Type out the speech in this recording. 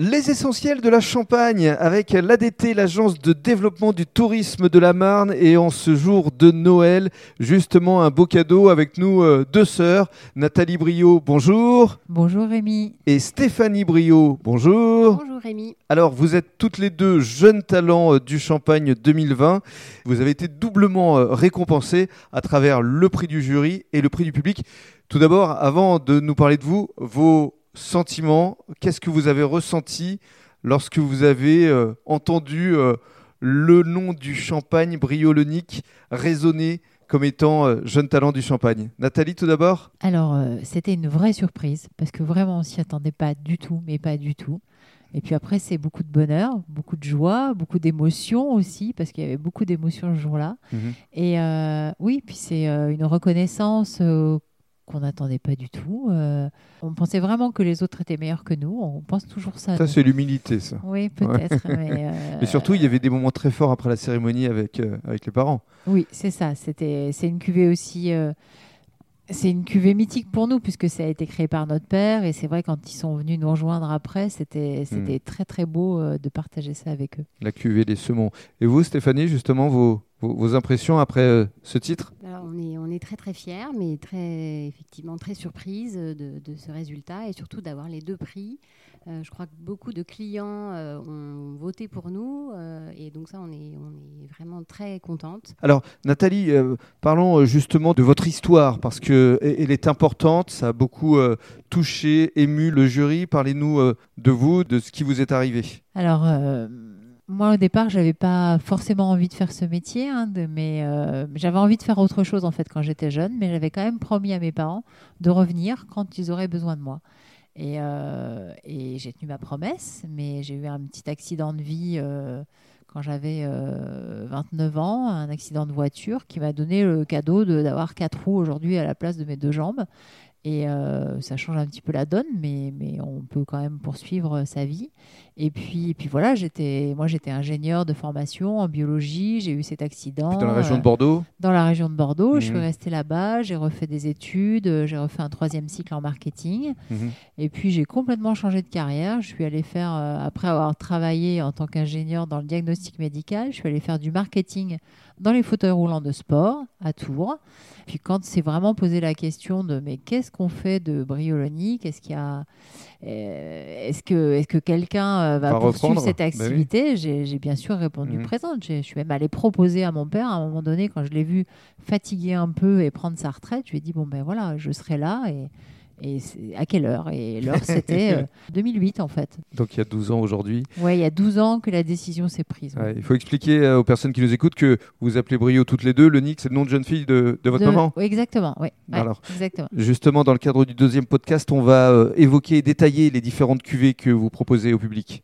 Les essentiels de la Champagne avec l'ADT, l'agence de développement du tourisme de la Marne. Et en ce jour de Noël, justement un beau cadeau avec nous euh, deux sœurs. Nathalie Brio, bonjour. Bonjour Rémi. Et Stéphanie Brio, bonjour. Bonjour Rémi. Alors vous êtes toutes les deux jeunes talents euh, du Champagne 2020. Vous avez été doublement euh, récompensées à travers le prix du jury et le prix du public. Tout d'abord, avant de nous parler de vous, vos sentiments, qu'est-ce que vous avez ressenti lorsque vous avez euh, entendu euh, le nom du champagne briolonique résonner comme étant euh, jeune talent du champagne? Nathalie, tout d'abord? Alors, c'était une vraie surprise parce que vraiment, on s'y attendait pas du tout, mais pas du tout. Et puis après, c'est beaucoup de bonheur, beaucoup de joie, beaucoup d'émotions aussi, parce qu'il y avait beaucoup d'émotions ce jour-là. Mhm. Et oui, puis c'est une reconnaissance qu'on n'attendait pas du tout. Euh, on pensait vraiment que les autres étaient meilleurs que nous. On pense toujours ça. Ça, c'est l'humilité, ça. Oui, peut-être. mais, euh, mais, surtout, il y avait des moments très forts après la cérémonie avec, euh, avec les parents. Oui, c'est ça. C'était, c'est une cuvée aussi. c'est une cuvée mythique pour nous puisque ça a été créé par notre père et c'est vrai quand ils sont venus nous rejoindre après c'était c'était hmm. très très beau de partager ça avec eux. La cuvée des semons. Et vous Stéphanie justement vos, vos, impressions après ce titre? On est, on est très très fiers, mais très effectivement très surprise de, ce résultat et surtout d'avoir les deux prix. Euh, je crois que beaucoup de clients euh, ont voté pour nous euh, et donc ça on est, on est vraiment très contente. Alors Nathalie, parlons justement de votre histoire parce qu'elle est importante, ça a beaucoup touché, ému le jury. Parlez-nous de vous, de ce qui vous est arrivé. Alors moi, au départ, j'avais pas forcément envie de faire ce métier, hein, mais euh, j'avais envie de faire autre chose en fait quand j'étais jeune. Mais j'avais quand même promis à mes parents de revenir quand ils auraient besoin de moi. Et, euh, j'ai tenu ma promesse, mais j'ai eu un petit accident de vie euh, quand j'avais 29 ans, un accident de voiture qui m'a donné le cadeau d'avoir quatre roues aujourd'hui à la place de mes deux jambes. Et euh, ça change un petit peu la donne, mais, mais on peut quand même poursuivre euh, sa vie. Et puis, et puis voilà, j'étais, moi j'étais ingénieur de formation en biologie, j'ai eu cet accident. dans la région de Bordeaux euh, Dans la région de Bordeaux, je suis mhm. restée là-bas, j'ai refait des études, j'ai refait un troisième cycle en marketing. Mhm. Et puis j'ai complètement changé de carrière. Je suis allée faire, après avoir travaillé en tant qu'ingénieur dans le diagnostic médical, je suis allée faire du marketing dans les fauteuils roulants de sport à Tours. Puis quand c'est vraiment posé la question de mais qu'est-ce qu'on fait de Brioloni Qu'est-ce qu'il y a euh, Est-ce que, est que quelqu'un euh, va poursuivre cette ben activité? J'ai bien sûr répondu mhm. présente. Je suis même allée proposer à mon père à un moment donné quand je l'ai vu fatigué un peu et prendre sa retraite. Je lui ai dit bon ben voilà, je serai là et et à quelle heure? Et l'heure, c'était 2008 euh, en fait. Donc il y a 12 ans aujourd'hui. Oui, il y a 12 ans que la décision s'est prise. il faut expliquer euh, aux personnes qui nous écoutent que vous appelez Brio toutes les deux. Le Nick, c'est le nom de jeune fille de, votre maman? Oui, Exactement, oui. Alors, exactement. Justement, dans le cadre du deuxième podcast, on va euh, évoquer et détailler les différentes cuvées que vous proposez au public.